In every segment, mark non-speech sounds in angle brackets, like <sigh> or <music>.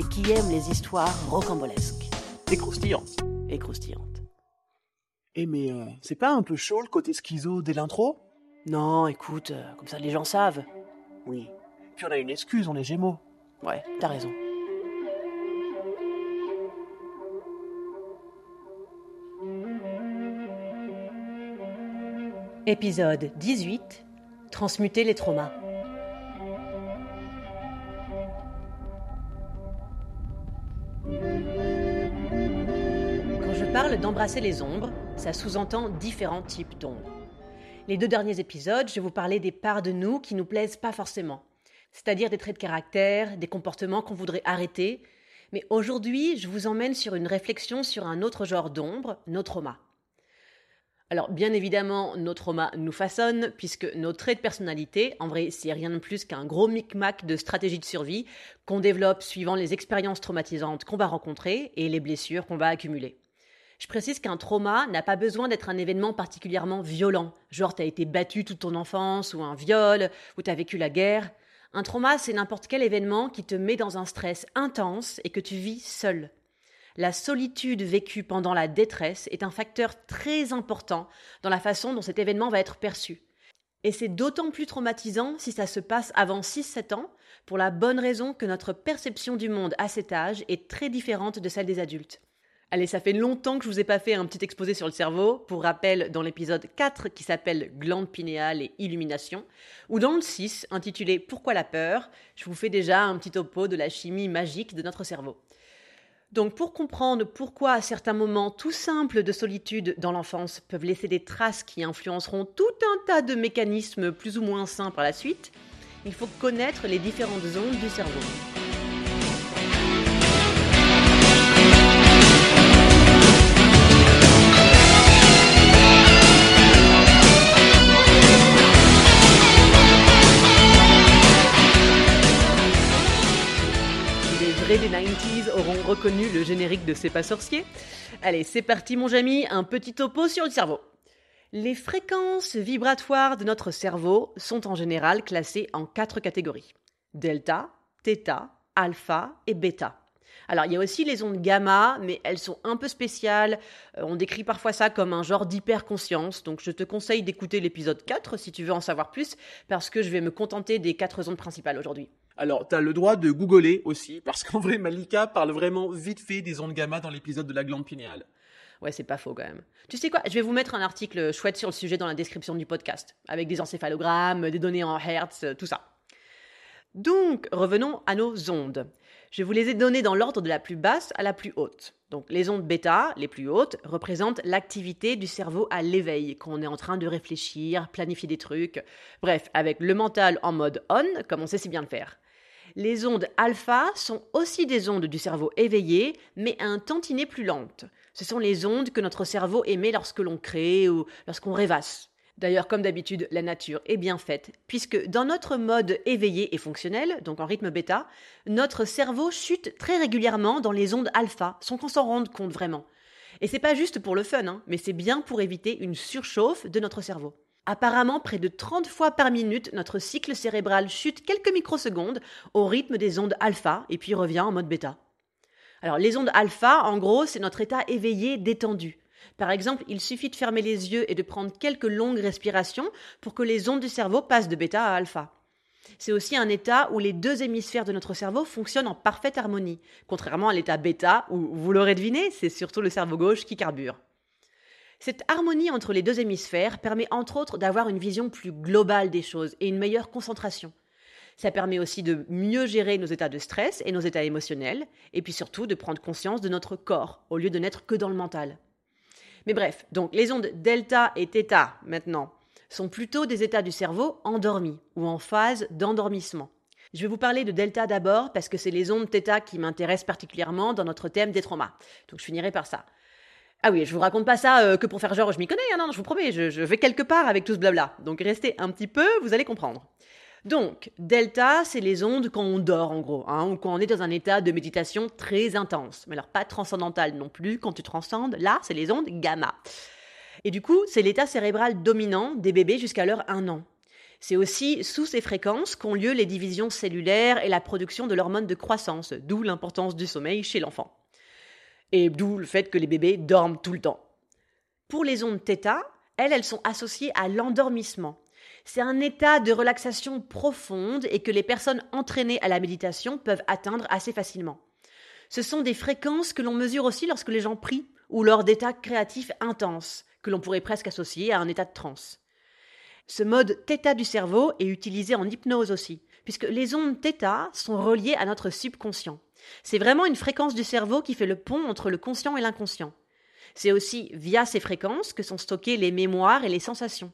et qui aiment les histoires rocambolesques et croustillantes. Eh mais euh, c'est pas un peu chaud le côté schizo dès l'intro Non, écoute, euh, comme ça les gens savent. Oui. Puis on a une excuse, on est gémeaux. Ouais, t'as raison. Épisode 18 Transmuter les traumas. D'embrasser les ombres, ça sous-entend différents types d'ombres. Les deux derniers épisodes, je vous parlais des parts de nous qui nous plaisent pas forcément, c'est-à-dire des traits de caractère, des comportements qu'on voudrait arrêter. Mais aujourd'hui, je vous emmène sur une réflexion sur un autre genre d'ombre, nos traumas. Alors, bien évidemment, nos traumas nous façonnent, puisque nos traits de personnalité, en vrai, c'est rien de plus qu'un gros micmac de stratégie de survie qu'on développe suivant les expériences traumatisantes qu'on va rencontrer et les blessures qu'on va accumuler. Je précise qu'un trauma n'a pas besoin d'être un événement particulièrement violent, genre t'as été battu toute ton enfance, ou un viol, ou t'as vécu la guerre. Un trauma, c'est n'importe quel événement qui te met dans un stress intense et que tu vis seul. La solitude vécue pendant la détresse est un facteur très important dans la façon dont cet événement va être perçu. Et c'est d'autant plus traumatisant si ça se passe avant 6-7 ans, pour la bonne raison que notre perception du monde à cet âge est très différente de celle des adultes. Allez, ça fait longtemps que je vous ai pas fait un petit exposé sur le cerveau. Pour rappel, dans l'épisode 4 qui s'appelle Glande pinéale et illumination, ou dans le 6 intitulé Pourquoi la peur, je vous fais déjà un petit topo de la chimie magique de notre cerveau. Donc pour comprendre pourquoi certains moments tout simples de solitude dans l'enfance peuvent laisser des traces qui influenceront tout un tas de mécanismes plus ou moins sains par la suite, il faut connaître les différentes zones du cerveau. Vrais des 90s auront reconnu le générique de C'est pas sorcier. Allez, c'est parti mon Jamy, un petit topo sur le cerveau. Les fréquences vibratoires de notre cerveau sont en général classées en quatre catégories. Delta, θ, alpha et bêta. Alors, il y a aussi les ondes gamma, mais elles sont un peu spéciales. Euh, on décrit parfois ça comme un genre d'hyperconscience. Donc, je te conseille d'écouter l'épisode 4 si tu veux en savoir plus, parce que je vais me contenter des quatre ondes principales aujourd'hui. Alors, t'as le droit de googler aussi, parce qu'en vrai, Malika parle vraiment vite fait des ondes gamma dans l'épisode de la glande pinéale. Ouais, c'est pas faux quand même. Tu sais quoi Je vais vous mettre un article chouette sur le sujet dans la description du podcast, avec des encéphalogrammes, des données en hertz, euh, tout ça. Donc, revenons à nos ondes. Je vous les ai données dans l'ordre de la plus basse à la plus haute. Donc, les ondes bêta, les plus hautes, représentent l'activité du cerveau à l'éveil, quand on est en train de réfléchir, planifier des trucs. Bref, avec le mental en mode on, comme on sait si bien le faire. Les ondes alpha sont aussi des ondes du cerveau éveillé, mais un tantinet plus lentes. Ce sont les ondes que notre cerveau émet lorsque l'on crée ou lorsqu'on rêvasse. D'ailleurs, comme d'habitude, la nature est bien faite, puisque dans notre mode éveillé et fonctionnel, donc en rythme bêta, notre cerveau chute très régulièrement dans les ondes alpha, sans qu'on s'en rende compte vraiment. Et c'est pas juste pour le fun, hein, mais c'est bien pour éviter une surchauffe de notre cerveau. Apparemment, près de 30 fois par minute, notre cycle cérébral chute quelques microsecondes au rythme des ondes alpha et puis revient en mode bêta. Alors, les ondes alpha, en gros, c'est notre état éveillé détendu. Par exemple, il suffit de fermer les yeux et de prendre quelques longues respirations pour que les ondes du cerveau passent de bêta à alpha. C'est aussi un état où les deux hémisphères de notre cerveau fonctionnent en parfaite harmonie, contrairement à l'état bêta où, vous l'aurez deviné, c'est surtout le cerveau gauche qui carbure. Cette harmonie entre les deux hémisphères permet entre autres d'avoir une vision plus globale des choses et une meilleure concentration. Ça permet aussi de mieux gérer nos états de stress et nos états émotionnels, et puis surtout de prendre conscience de notre corps, au lieu de n'être que dans le mental. Mais bref, donc les ondes delta et θ maintenant sont plutôt des états du cerveau endormis ou en phase d'endormissement. Je vais vous parler de delta d'abord parce que c'est les ondes θ qui m'intéressent particulièrement dans notre thème des traumas. Donc je finirai par ça. Ah oui, je vous raconte pas ça euh, que pour faire genre je m'y connais, hein, non, je vous promets, je, vais quelque part avec tout ce blabla. Donc restez un petit peu, vous allez comprendre. Donc, delta, c'est les ondes quand on dort en gros, hein, ou quand on est dans un état de méditation très intense. Mais alors pas transcendantal non plus, quand tu transcendes, là, c'est les ondes gamma. Et du coup, c'est l'état cérébral dominant des bébés jusqu'à leur 1 an. C'est aussi sous ces fréquences qu'ont lieu les divisions cellulaires et la production de l'hormone de croissance, d'où l'importance du sommeil chez l'enfant Et d'où le fait que les bébés dorment tout le temps. Pour les ondes θ, elles, elles sont associées à l'endormissement. C'est un état de relaxation profonde et que les personnes entraînées à la méditation peuvent atteindre assez facilement. Ce sont des fréquences que l'on mesure aussi lorsque les gens prient ou lors d'états créatifs intenses, que l'on pourrait presque associer à un état de transe. Ce mode θ du cerveau est utilisé en hypnose aussi, puisque les ondes θ sont reliées à notre subconscient. C'est vraiment une fréquence du cerveau qui fait le pont entre le conscient et l'inconscient. C'est aussi via ces fréquences que sont stockées les mémoires et les sensations.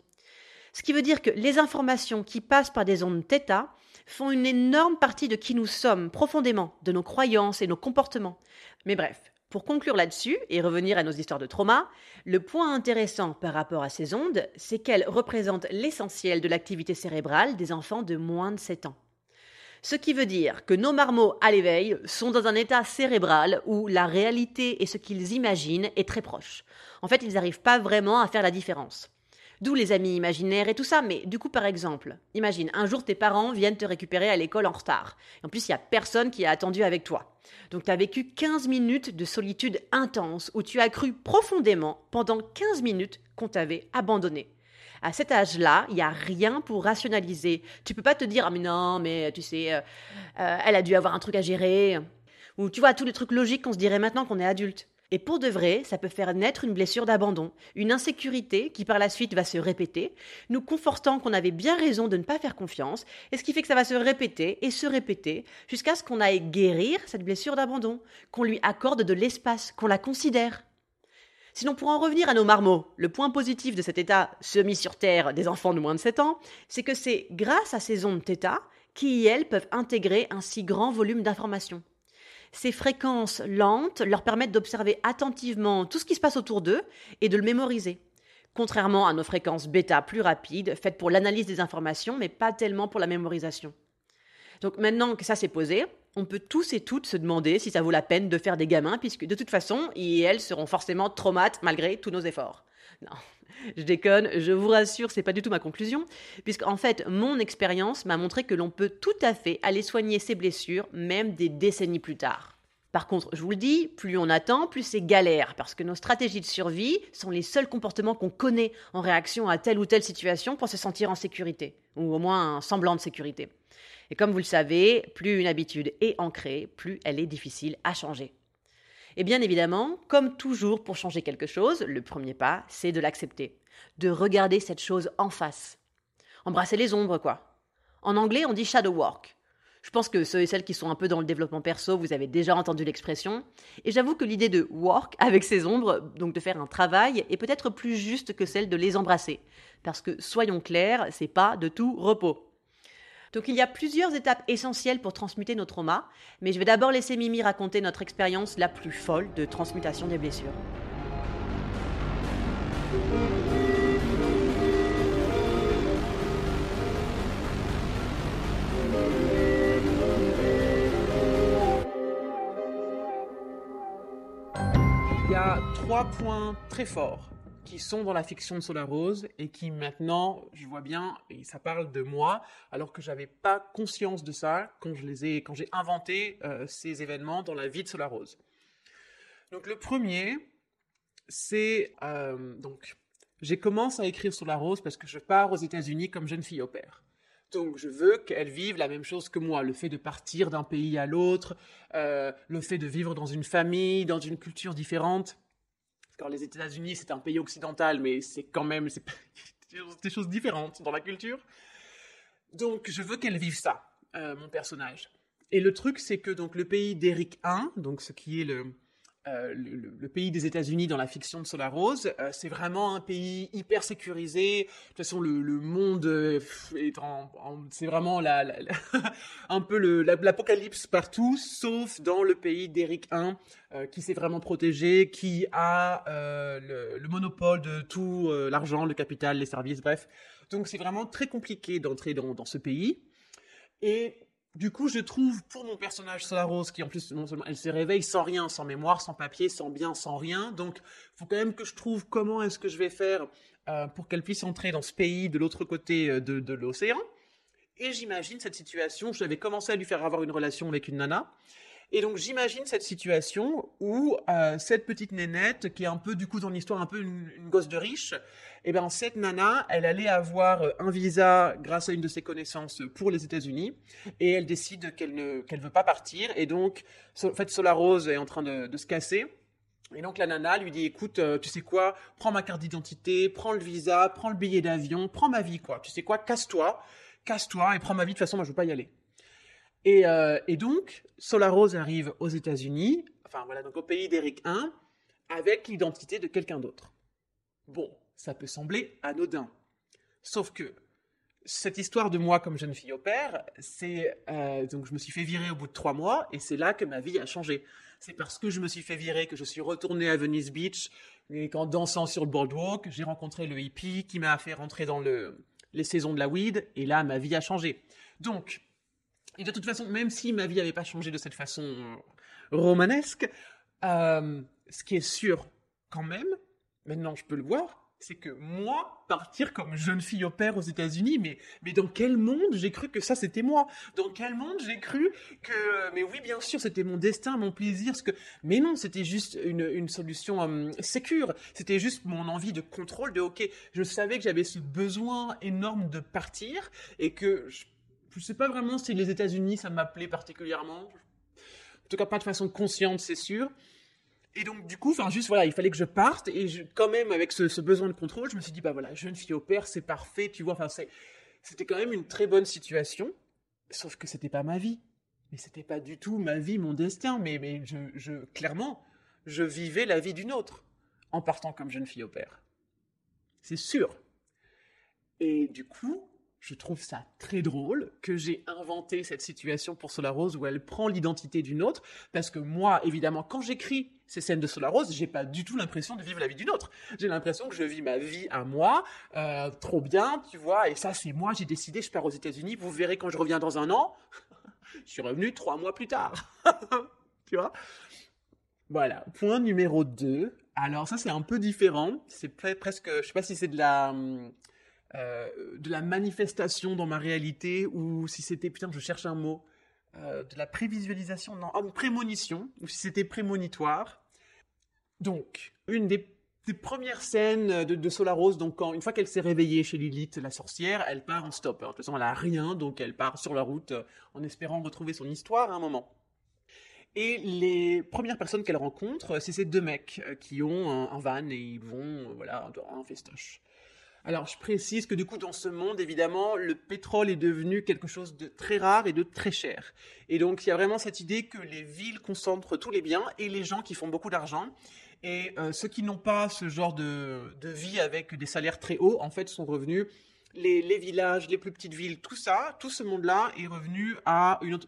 Ce qui veut dire que les informations qui passent par des ondes θ font une énorme partie de qui nous sommes profondément, de nos croyances et nos comportements. Mais bref, pour conclure là-dessus et revenir à nos histoires de trauma, le point intéressant par rapport à ces ondes, c'est qu'elles représentent l'essentiel de l'activité cérébrale des enfants de moins de 7 ans. Ce qui veut dire que nos marmots à l'éveil sont dans un état cérébral où la réalité et ce qu'ils imaginent est très proche. En fait, ils n'arrivent pas vraiment à faire la différence. D'où les amis imaginaires et tout ça. Mais du coup, par exemple, imagine, un jour tes parents viennent te récupérer à l'école en retard. en plus, il n'y a personne qui a attendu avec toi. Donc tu as vécu 15 minutes de solitude intense où tu as cru profondément pendant 15 minutes qu'on t'avait abandonné. À cet âge-là, il n'y a rien pour rationaliser. Tu peux pas te dire, ah mais non, mais tu sais, euh, euh, elle a dû avoir un truc à gérer. Ou tu vois, tous les trucs logiques qu'on se dirait maintenant qu'on est adulte. Et pour de vrai, ça peut faire naître une blessure d'abandon, une insécurité qui par la suite va se répéter, nous confortant qu'on avait bien raison de ne pas faire confiance, et ce qui fait que ça va se répéter et se répéter jusqu'à ce qu'on aille guérir cette blessure d'abandon, qu'on lui accorde de l'espace, qu'on la considère. Sinon, pour en revenir à nos marmots, le point positif de cet état semi sur Terre des enfants de moins de 7 ans, c'est que c'est grâce à ces ondes θ qui, elles, peuvent intégrer un si grand volume d'informations. Ces fréquences lentes leur permettent d'observer attentivement tout ce qui se passe autour d'eux et de le mémoriser. Contrairement à nos fréquences bêta plus rapides, faites pour l'analyse des informations, mais pas tellement pour la mémorisation. Donc maintenant que ça s'est posé, on peut tous et toutes se demander si ça vaut la peine de faire des gamins, puisque de toute façon, ils et elles seront forcément traumates malgré tous nos efforts. Non, je déconne, je vous rassure, c'est pas du tout ma conclusion, puisqu'en fait, mon expérience m'a montré que l'on peut tout à fait aller soigner ses blessures, même des décennies plus tard. Par contre, je vous le dis, plus on attend, plus c'est galère, parce que nos stratégies de survie sont les seuls comportements qu'on connaît en réaction à telle ou telle situation pour se sentir en sécurité, ou au moins un semblant de sécurité. Et comme vous le savez, plus une habitude est ancrée, plus elle est difficile à changer. Et bien évidemment, comme toujours pour changer quelque chose, le premier pas, c'est de l'accepter, de regarder cette chose en face. Embrasser les ombres, quoi. En anglais, on dit shadow work. Je pense que ceux et celles qui sont un peu dans le développement perso, vous avez déjà entendu l'expression. Et j'avoue que l'idée de work <laughs> avec ces ombres, donc de faire un travail, est peut-être plus juste que celle de les embrasser. Parce que, soyons clairs, c'est pas de tout repos. Donc il y a plusieurs étapes essentielles pour transmuter nos traumas, mais je vais d'abord laisser Mimi raconter notre expérience la plus folle de transmutation des blessures. Il y a trois points très forts qui sont dans la fiction de Solar Rose et qui maintenant, je vois bien, ça parle de moi, alors que j'avais pas conscience de ça quand je les ai, quand j'ai inventé euh, ces événements dans la vie de Solar Rose. Donc le premier, c'est euh, donc j'ai commencé à écrire Solar Rose parce que je pars aux États-Unis comme jeune fille au père. Donc je veux qu'elle vive la même chose que moi, le fait de partir d'un pays à l'autre, euh, le fait de vivre dans une famille, dans une culture différente quand les États-Unis, c'est un pays occidental, mais c'est quand même <laughs> des choses différentes dans la culture. Donc, je veux qu'elle vive ça, euh, mon personnage. Et le truc, c'est que donc le pays d'Eric I, donc ce qui est le, euh, le, pays des États-Unis dans la fiction de Solar Rose. Euh, c'est vraiment un pays hyper sécurisé. De toute façon, le, monde euh, est en, c'est vraiment la, <laughs> un peu l'apocalypse partout, sauf dans le pays d'Eric I, qui s'est vraiment protégé, qui a le, le, monopole de tout l'argent, le capital, les services, bref. Donc c'est vraiment très compliqué d'entrer dans, dans ce pays. Et du coup, je trouve pour mon personnage Solarose, qui en plus, non seulement elle se réveille sans rien, sans mémoire, sans papier, sans bien, sans rien. Donc, faut quand même que je trouve comment est-ce que je vais faire euh, pour qu'elle puisse entrer dans ce pays de l'autre côté euh, de, de l'océan. Et j'imagine cette situation, j'avais commencé à lui faire avoir une relation avec une nana. Et donc j'imagine cette situation où euh, cette petite nénette, qui est un peu du coup dans l'histoire un peu une, gosse de riche, et eh ben cette nana, elle allait avoir un visa grâce à une de ses connaissances pour les États-Unis, et elle décide qu'elle ne veut pas partir, et donc en fait Solar Rose est en train de, de se casser. Et donc la nana lui dit écoute, euh, tu sais quoi, prends ma carte d'identité, prends le visa, prends le billet d'avion, prends ma vie quoi. Tu sais quoi, casse-toi, casse-toi et prends ma vie. De toute façon, moi je veux pas y aller. Et, euh, et donc, Solarose arrive aux États-Unis, enfin voilà, donc au pays d'Éric I, avec l'identité de quelqu'un d'autre. Bon, ça peut sembler anodin. Sauf que cette histoire de moi comme jeune fille au père, c'est euh, donc je me suis fait virer au bout de trois mois et c'est là que ma vie a changé. C'est parce que je me suis fait virer que je suis retourné à Venice Beach et qu'en dansant sur le boardwalk, j'ai rencontré le hippie qui m'a fait rentrer dans le, les saisons de la weed et là ma vie a changé. Donc et de toute façon, même si ma vie n'avait pas changé de cette façon romanesque, euh, ce qui est sûr quand même, maintenant je peux le voir, c'est que moi, partir comme jeune fille au père aux États-Unis, mais, mais dans quel monde j'ai cru que ça c'était moi? Dans quel monde j'ai cru que, mais oui, bien sûr, c'était mon destin, mon plaisir, ce que, mais non, c'était juste une, une solution euh, sécure. C'était juste mon envie de contrôle, de ok, je savais que j'avais ce besoin énorme de partir et que je je sais pas vraiment si les États-Unis ça m'appelait particulièrement. En tout cas, pas de façon consciente, c'est sûr. Et donc, du coup, enfin, juste voilà, il fallait que je parte. Et quand même, avec ce, besoin de contrôle, je me suis dit, bah voilà, jeune fille au père, c'est parfait, tu vois. Enfin, c'était quand même une très bonne situation. Sauf que c'était pas ma vie. Mais c'était pas du tout ma vie, mon destin. Mais, mais je, clairement, je vivais la vie d'une autre en partant comme jeune fille au père. C'est sûr. Et du coup, je trouve ça très drôle que j'ai inventé cette situation pour Solarose où elle prend l'identité d'une autre, parce que moi, évidemment, quand j'écris ces scènes de Solarose, j'ai pas du tout l'impression de vivre la vie d'une autre. J'ai l'impression que je vis ma vie à moi, euh, trop bien, tu vois, et ça c'est moi, j'ai décidé, je pars aux États-Unis, vous verrez quand je reviens dans un an, <laughs> je suis revenu trois mois plus tard. <laughs> tu vois? Voilà, point numéro 2. Alors ça c'est un peu différent, c'est presque, je sais pas si c'est de la... Euh, de la manifestation dans ma réalité ou si c'était, putain, je cherche un mot, euh, de la prévisualisation, non, une prémonition, ou si c'était prémonitoire. Donc, une des, premières scènes de, de Solarose, donc quand, une fois qu'elle s'est réveillée chez Lilith, la sorcière, elle part en stop. De toute façon, elle a rien, donc elle part sur la route euh, en espérant retrouver son histoire à un moment. Et les premières personnes qu'elle rencontre, c'est ces deux mecs qui ont un, un van et ils vont, voilà, un festoche. Alors, je précise que du coup, dans ce monde, évidemment, le pétrole est devenu quelque chose de très rare et de très cher. Et donc, il y a vraiment cette idée que les villes concentrent tous les biens et les gens qui font beaucoup d'argent. Et euh, ceux qui n'ont pas ce genre de, de, vie avec des salaires très hauts, en fait, sont revenus. Les, villages, les plus petites villes, tout ça, tout ce monde-là est revenu à une,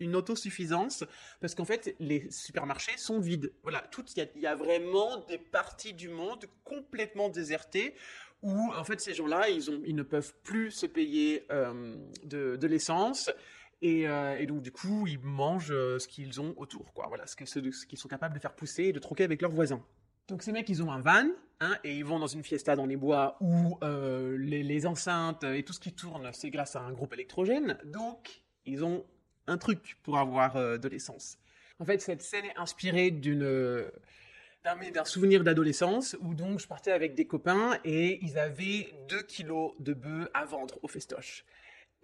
une autosuffisance parce qu'en fait, les supermarchés sont vides. Voilà, il y a vraiment des parties du monde complètement désertées où en fait ces gens-là, ils, ne peuvent plus se payer euh, de, l'essence. Et, euh, et, donc du coup, ils mangent euh, ce qu'ils ont autour, quoi. Voilà, ce qu'ils sont capables de faire pousser et de troquer avec leurs voisins. Donc ces mecs, ils ont un van, hein, et ils vont dans une fiesta dans les bois où les, enceintes et tout ce qui tourne, c'est grâce à un groupe électrogène. Donc ils ont un truc pour avoir de l'essence. En fait, cette scène est inspirée d'une d'un souvenir d'adolescence où donc je partais avec des copains et ils avaient 2 kilos de bœufs à vendre au festoche.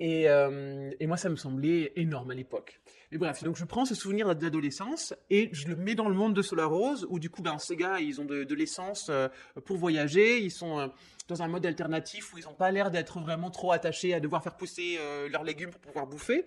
Et, euh, et moi, ça me semblait énorme à l'époque. Mais bref, donc je prends ce souvenir d'adolescence et je le mets dans le monde de Solar Rose, où du coup, ben, ces gars, ils ont de, de l'essence euh, pour voyager, ils sont euh, dans un mode alternatif où ils n'ont pas l'air d'être vraiment trop attachés à devoir faire pousser leurs légumes pour pouvoir bouffer.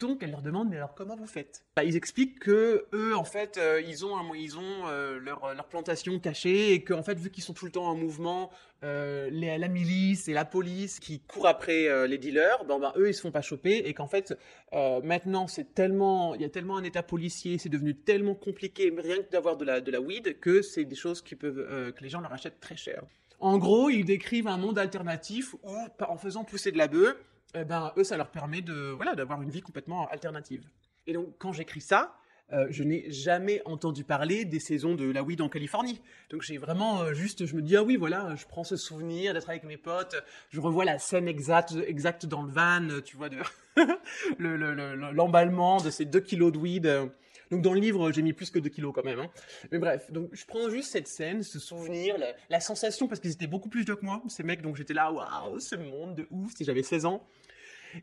Donc elle leur demande mais alors comment vous faites? Bah, Ils expliquent que eux en fait euh, ils ont un, ils ont euh, leur, leur, plantation cachée et qu'en fait vu qu'ils sont tout le temps en mouvement, euh, les, la milice et la police qui courent après les dealers, ben, eux ils se font pas choper et qu'en fait maintenant c'est tellement il y a tellement un état policier, c'est devenu tellement compliqué rien que d'avoir de la de la weed que c'est des choses qui peuvent que les gens leur achètent très cher. En gros, ils décrivent un monde alternatif où en faisant pousser de la bœuf eh ben, eux, ça leur permet de, voilà, d'avoir une vie complètement alternative. Et donc, quand j'écris ça, euh, je n'ai jamais entendu parler des saisons de la weed en Californie. Donc j'ai vraiment euh, juste, je me dis ah oui voilà, je prends ce souvenir d'être avec mes potes, je revois la scène exacte, exacte dans le van, tu vois de <laughs> l'emballement le, de ces 2 kilos de weed. Donc dans le livre j'ai mis plus que 2 kilos quand même. Hein. Mais bref, donc je prends juste cette scène, ce souvenir, la, la sensation parce qu'ils étaient beaucoup plus vieux que moi, ces mecs. Donc j'étais là waouh, ce monde de ouf. Si j'avais 16 ans.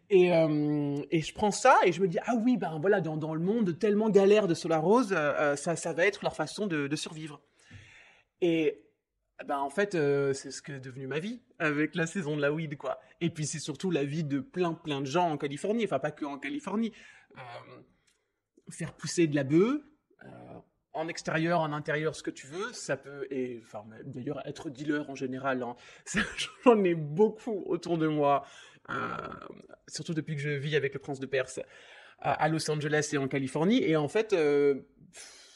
Et, euh, et, je prends ça et je me dis ah oui ben voilà dans, le monde tellement galère de Solar Rose euh, euh, ça, ça va être leur façon de, survivre. Et ben en fait c'est ce que est devenu ma vie avec la saison de la weed quoi. Et puis c'est surtout la vie de plein plein de gens en Californie enfin pas que en Californie. Faire pousser de la bœuf en extérieur, en intérieur, ce que tu veux, ça peut, et enfin, d'ailleurs, être dealer en général, hein, <laughs> j'en ai beaucoup autour de moi, surtout depuis que je vis avec le prince de Perse à Los Angeles et en Californie. Et en fait, euh,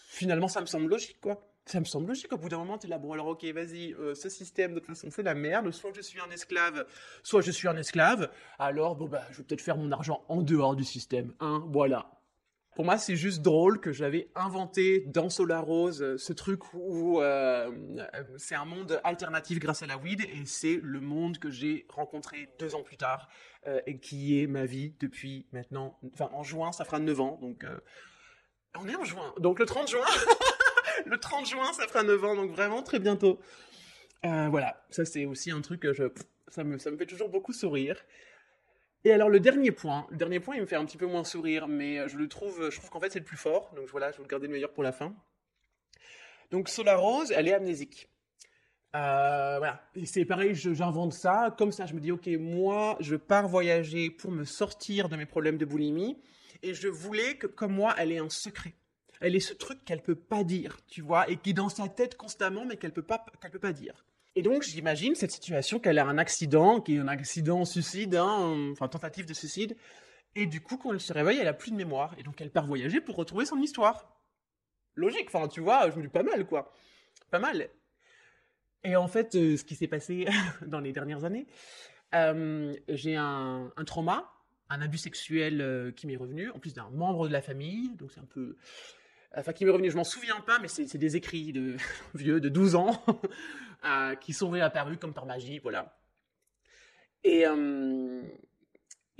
finalement, ça me semble logique, quoi. Ça me semble logique. Au bout d'un moment, tu es là, bon, alors, ok, vas-y, euh, ce système, de toute façon, c'est la merde. Soit je suis un esclave, soit je suis un esclave. Alors, bon, bah, je vais peut-être faire mon argent en dehors du système. Hein, voilà. Pour moi, c'est juste drôle que j'avais inventé dans Solar Rose euh, ce truc où euh, c'est un monde alternatif grâce à la weed et c'est le monde que j'ai rencontré deux ans plus tard euh, et qui est ma vie depuis maintenant. Enfin, en juin, ça fera neuf ans. Donc, on est en juin. Donc le 30 juin, <laughs> le 30 juin, ça fera neuf ans. Donc vraiment très bientôt. voilà, ça c'est aussi un truc que je, ça me, ça me fait toujours beaucoup sourire. Et alors le dernier point, le dernier point, il me fait un petit peu moins sourire, mais je le trouve, je trouve qu'en fait c'est le plus fort. Donc voilà, je vais le garder le meilleur pour la fin. Donc Solar Rose, elle est amnésique. Euh, voilà, c'est pareil, j'invente ça, comme ça je me dis, ok, moi je pars voyager pour me sortir de mes problèmes de boulimie, et je voulais que comme moi, elle ait un secret. Elle ait ce truc qu'elle peut pas dire, tu vois, et qui est dans sa tête constamment, mais qu'elle peut pas, qu'elle peut pas dire. Et donc, j'imagine cette situation qu'elle a un accident, qui est un accident suicide, hein, enfin tentative de suicide. Et du coup, quand elle se réveille, elle a plus de mémoire. Et donc, elle part voyager pour retrouver son histoire. Logique, enfin, tu vois, je me dis pas mal, quoi. Pas mal. Et en fait, euh, ce qui s'est passé <laughs> dans les dernières années, euh, j'ai un, trauma, un abus sexuel euh, qui m'est revenu, en plus d'un membre de la famille. Donc, c'est un peu enfin qui m'est revenu, je m'en souviens pas, mais c'est des écrits de <laughs> vieux de 12 ans <laughs> euh, qui sont réapparus comme par magie, voilà. Et, euh,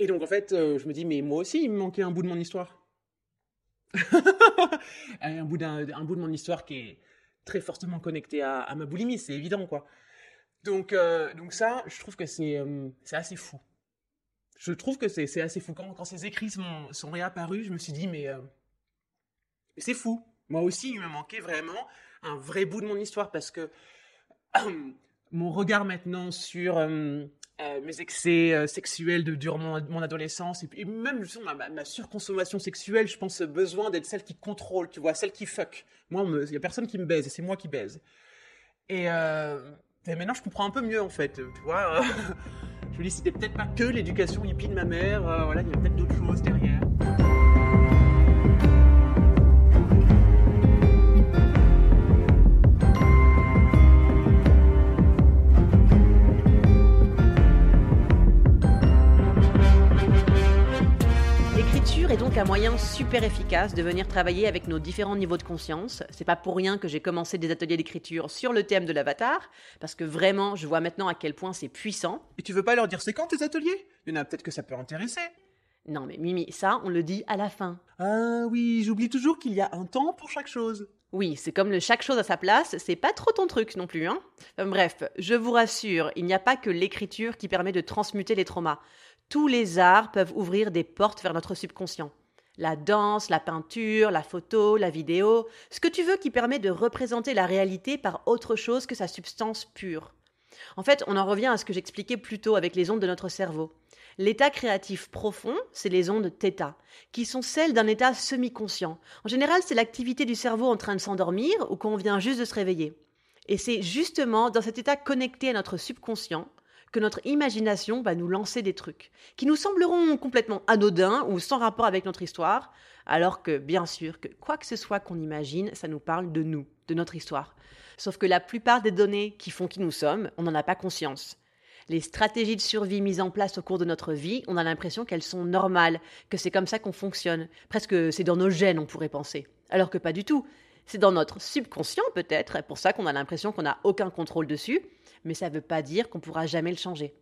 donc en fait, euh, je me dis, mais moi aussi, il me manquait un bout de mon histoire. <laughs> un, bout de mon histoire qui est très fortement connecté à, ma boulimie, c'est évident, quoi. Donc, donc ça, je trouve que c'est assez fou. Je trouve que c'est assez fou. Quand, ces écrits sont réapparus, je me suis dit, mais c'est fou. Moi aussi, il me manquait vraiment un vrai bout de mon histoire parce que <clears throat> mon regard maintenant sur euh, euh, mes excès euh, sexuels de, durant mon, adolescence et, même ma, surconsommation sexuelle, je pense besoin d'être celle qui contrôle, tu vois, celle qui fuck. Moi, il y a personne qui me baise et c'est moi qui baise. Et, maintenant, je comprends un peu mieux en fait, tu vois. <laughs> je me dis, c'était peut-être pas que l'éducation hippie de ma mère, voilà, il y a peut-être d'autres choses derrière. Donc un moyen super efficace de venir travailler avec nos différents niveaux de conscience. C'est pas pour rien que j'ai commencé des ateliers d'écriture sur le thème de l'avatar, parce que vraiment, je vois maintenant à quel point c'est puissant. Et tu veux pas leur dire c'est quand tes ateliers? Il y en a peut-être que ça peut intéresser. Non mais Mimi, ça, on le dit à la fin. Ah oui, j'oublie toujours qu'il y a un temps pour chaque chose. Oui, c'est comme le chaque chose à sa place, c'est pas trop ton truc non plus, hein. bref, je vous rassure, il n'y a pas que l'écriture qui permet de transmuter les traumas. Tous les arts peuvent ouvrir des portes vers notre subconscient. La danse, la peinture, la photo, la vidéo, ce que tu veux qui permet de représenter la réalité par autre chose que sa substance pure. En fait, on en revient à ce que j'expliquais plus tôt avec les ondes de notre cerveau. L'état créatif profond, c'est les ondes θ, qui sont celles d'un état semi-conscient. En général, c'est l'activité du cerveau en train de s'endormir ou qu'on vient juste de se réveiller. Et c'est justement dans cet état connecté à notre subconscient que notre imagination va nous lancer des trucs qui nous sembleront complètement anodins ou sans rapport avec notre histoire, alors que bien sûr que quoi que ce soit qu'on imagine, ça nous parle de nous, de notre histoire. Sauf que la plupart des données qui font qui nous sommes, on n'en a pas conscience les stratégies de survie mises en place au cours de notre vie, on a l'impression qu'elles sont normales, que c'est comme ça qu'on fonctionne. Presque c'est dans nos gènes, on pourrait penser. Alors que pas du tout. C'est dans notre subconscient peut-être, et pour ça qu'on a l'impression qu'on n'a aucun contrôle dessus, mais ça ne veut pas dire qu'on pourra jamais le changer.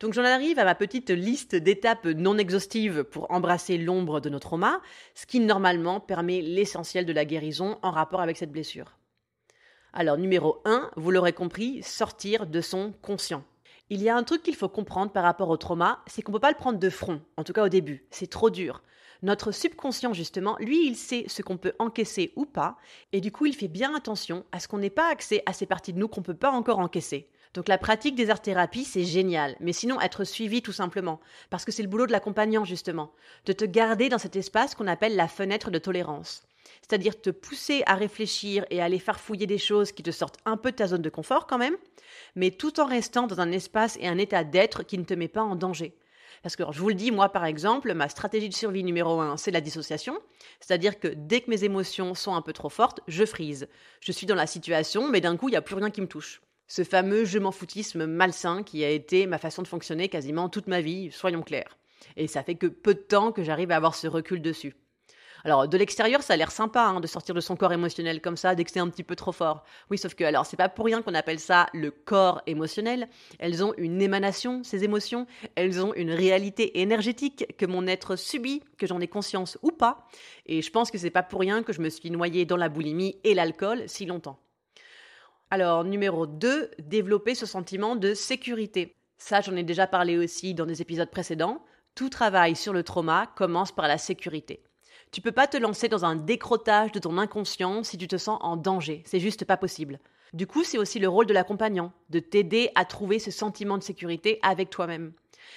Donc j'en arrive à ma petite liste d'étapes non exhaustives pour embrasser l'ombre de nos traumas, ce qui normalement permet l'essentiel de la guérison en rapport avec cette blessure. Alors numéro 1, vous l'aurez compris, sortir de son conscient. Il y a un truc qu'il faut comprendre par rapport au trauma, c'est qu'on ne peut pas le prendre de front, en tout cas au début. C'est trop dur. Notre subconscient, justement, lui, il sait ce qu'on peut encaisser ou pas, et du coup, il fait bien attention à ce qu'on n'ait pas accès à ces parties de nous qu'on ne peut pas encore encaisser. Donc la pratique des art-thérapies, c'est génial, mais sinon être suivi tout simplement, parce que c'est le boulot de l'accompagnant, justement, de te garder dans cet espace qu'on appelle la fenêtre de tolérance c'est-à-dire te pousser à réfléchir et à aller farfouiller des choses qui te sortent un peu de ta zone de confort quand même, mais tout en restant dans un espace et un état d'être qui ne te met pas en danger. Parce que je vous le dis, moi par exemple, ma stratégie de survie numéro un, c'est la dissociation. C'est-à-dire que dès que mes émotions sont un peu trop fortes, je frise. Je suis dans la situation, mais d'un coup, il n'y a plus rien qui me touche. Ce fameux je m'en foutisme malsain qui a été ma façon de fonctionner quasiment toute ma vie, soyons clairs. Et ça fait que peu de temps que j'arrive à avoir ce recul dessus. Alors, de l'extérieur, ça a l'air sympa hein, de sortir de son corps émotionnel comme ça, dès que c'est un petit peu trop fort. Oui, sauf que, alors, c'est pas pour rien qu'on appelle ça le corps émotionnel. Elles ont une émanation, ces émotions. Elles ont une réalité énergétique que mon être subit, que j'en ai conscience ou pas. Et je pense que c'est pas pour rien que je me suis noyée dans la boulimie et l'alcool si longtemps. Alors, numéro 2, développer ce sentiment de sécurité. Ça, j'en ai déjà parlé aussi dans des épisodes précédents. Tout travail sur le trauma commence par la sécurité. Tu peux pas te lancer dans un décrotage de ton inconscient si tu te sens en danger. C'est juste pas possible. Du coup, c'est aussi le rôle de l'accompagnant, de t'aider à trouver ce sentiment de sécurité avec toi-même.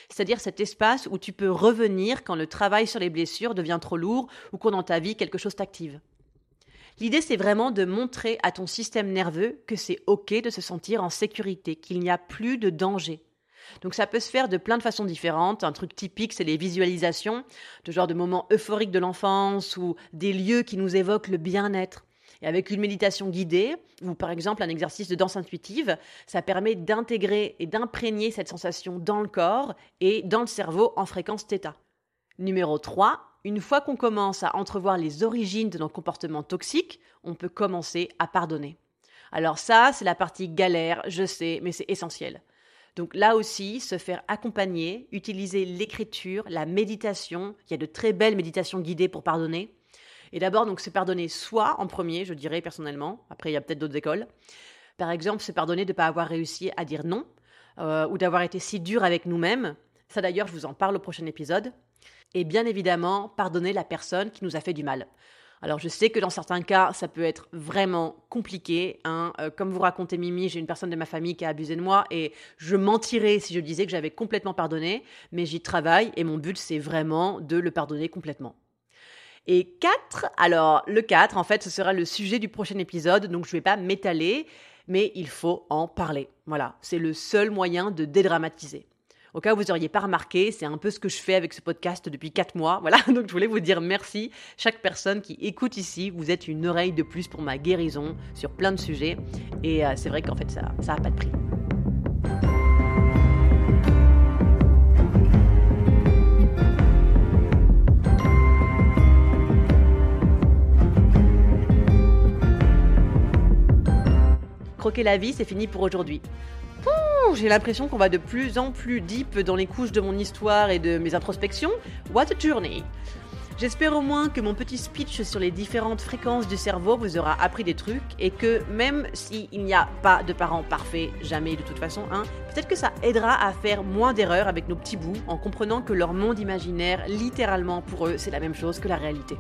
C'est-à-dire cet espace où tu peux revenir quand le travail sur les blessures devient trop lourd ou quand dans ta vie quelque chose t'active. L'idée, c'est vraiment de montrer à ton système nerveux que c'est OK de se sentir en sécurité, qu'il n'y a plus de danger. Donc ça peut se faire de plein de façons différentes. Un truc typique, c'est les visualisations, de genre de moments euphoriques de l'enfance ou des lieux qui nous évoquent le bien-être. Et avec une méditation guidée, ou par exemple un exercice de danse intuitive, ça permet d'intégrer et d'imprégner cette sensation dans le corps et dans le cerveau en fréquence θ. Numéro 3, une fois qu'on commence à entrevoir les origines de nos comportements toxiques, on peut commencer à pardonner. Alors ça, c'est la partie galère, je sais, mais c'est essentiel. Donc là aussi, se faire accompagner, utiliser l'écriture, la méditation. Il y a de très belles méditations guidées pour pardonner. Et d'abord, donc, se pardonner soi en premier, je dirais personnellement. Après, il y a peut-être d'autres écoles. Par exemple, se pardonner de ne pas avoir réussi à dire non euh, ou d'avoir été si dur avec nous-mêmes. Ça d'ailleurs, je vous en parle au prochain épisode. Et bien évidemment, pardonner la personne qui nous a fait du mal. Alors je sais que dans certains cas, ça peut être vraiment compliqué. Hein. Euh, comme vous racontez Mimi, j'ai une personne de ma famille qui a abusé de moi et je mentirais si je disais que j'avais complètement pardonné, mais j'y travaille et mon but c'est vraiment de le pardonner complètement. Et 4, alors le 4 en fait ce sera le sujet du prochain épisode, donc je ne vais pas m'étaler, mais il faut en parler. Voilà, c'est le seul moyen de dédramatiser. Au cas où vous n'auriez pas remarqué, c'est un peu ce que je fais avec ce podcast depuis 4 mois. Voilà, <laughs> donc je voulais vous dire merci. Chaque personne qui écoute ici, vous êtes une oreille de plus pour ma guérison sur plein de sujets. Et euh, c'est vrai qu'en fait, ça n'a pas de prix. Croquer la vie, c'est fini pour aujourd'hui j'ai l'impression qu'on va de plus en plus deep dans les couches de mon histoire et de mes introspections. What a journey! J'espère au moins que mon petit speech sur les différentes fréquences du cerveau vous aura appris des trucs et que même s'il n'y a pas de parents parfaits, jamais de toute façon, hein, peut-être que ça aidera à faire moins d'erreurs avec nos petits bouts en comprenant que leur monde imaginaire, littéralement pour eux, c'est la même chose que la réalité.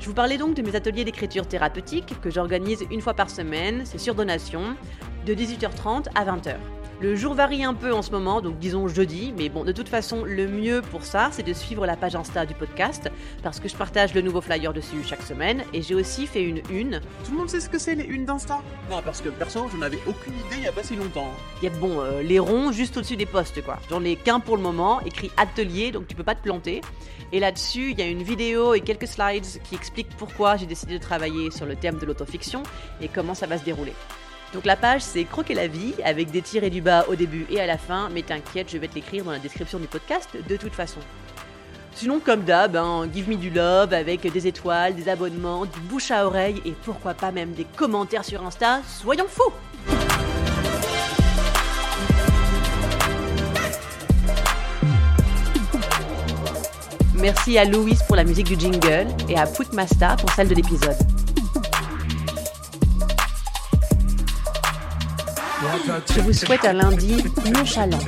Je vous parlais donc de mes ateliers d'écriture thérapeutique que j'organise une fois par semaine, c'est sur donation, de 18h30 à 20h. Le jour varie un peu en ce moment, donc disons jeudi, mais bon, de toute façon, le mieux pour ça, c'est de suivre la page Insta du podcast, parce que je partage le nouveau flyer dessus chaque semaine, et j'ai aussi fait une une. Tout le monde sait ce que c'est les unes d'Insta? Non, parce que perso, je n'avais aucune idée il y a pas si longtemps. Il y a bon, euh, les ronds juste au-dessus des posts, quoi. J'en ai qu'un pour le moment, écrit atelier, donc tu peux pas te planter. Et là-dessus, il y a une vidéo et quelques slides qui expliquent pourquoi j'ai décidé de travailler sur le thème de l'autofiction et comment ça va se dérouler. Donc la page c'est Croquer la vie avec des tirés du bas au début et à la fin, mais t'inquiète, je vais te l'écrire dans la description du podcast de toute façon. Sinon, comme d'hab, hein, give me du love avec des étoiles, des abonnements, du bouche à oreille et pourquoi pas même des commentaires sur Insta, soyons fous Merci à Louis pour la musique du jingle et à Putmasta pour celle de l'épisode. Je vous souhaite un lundi nonchalant.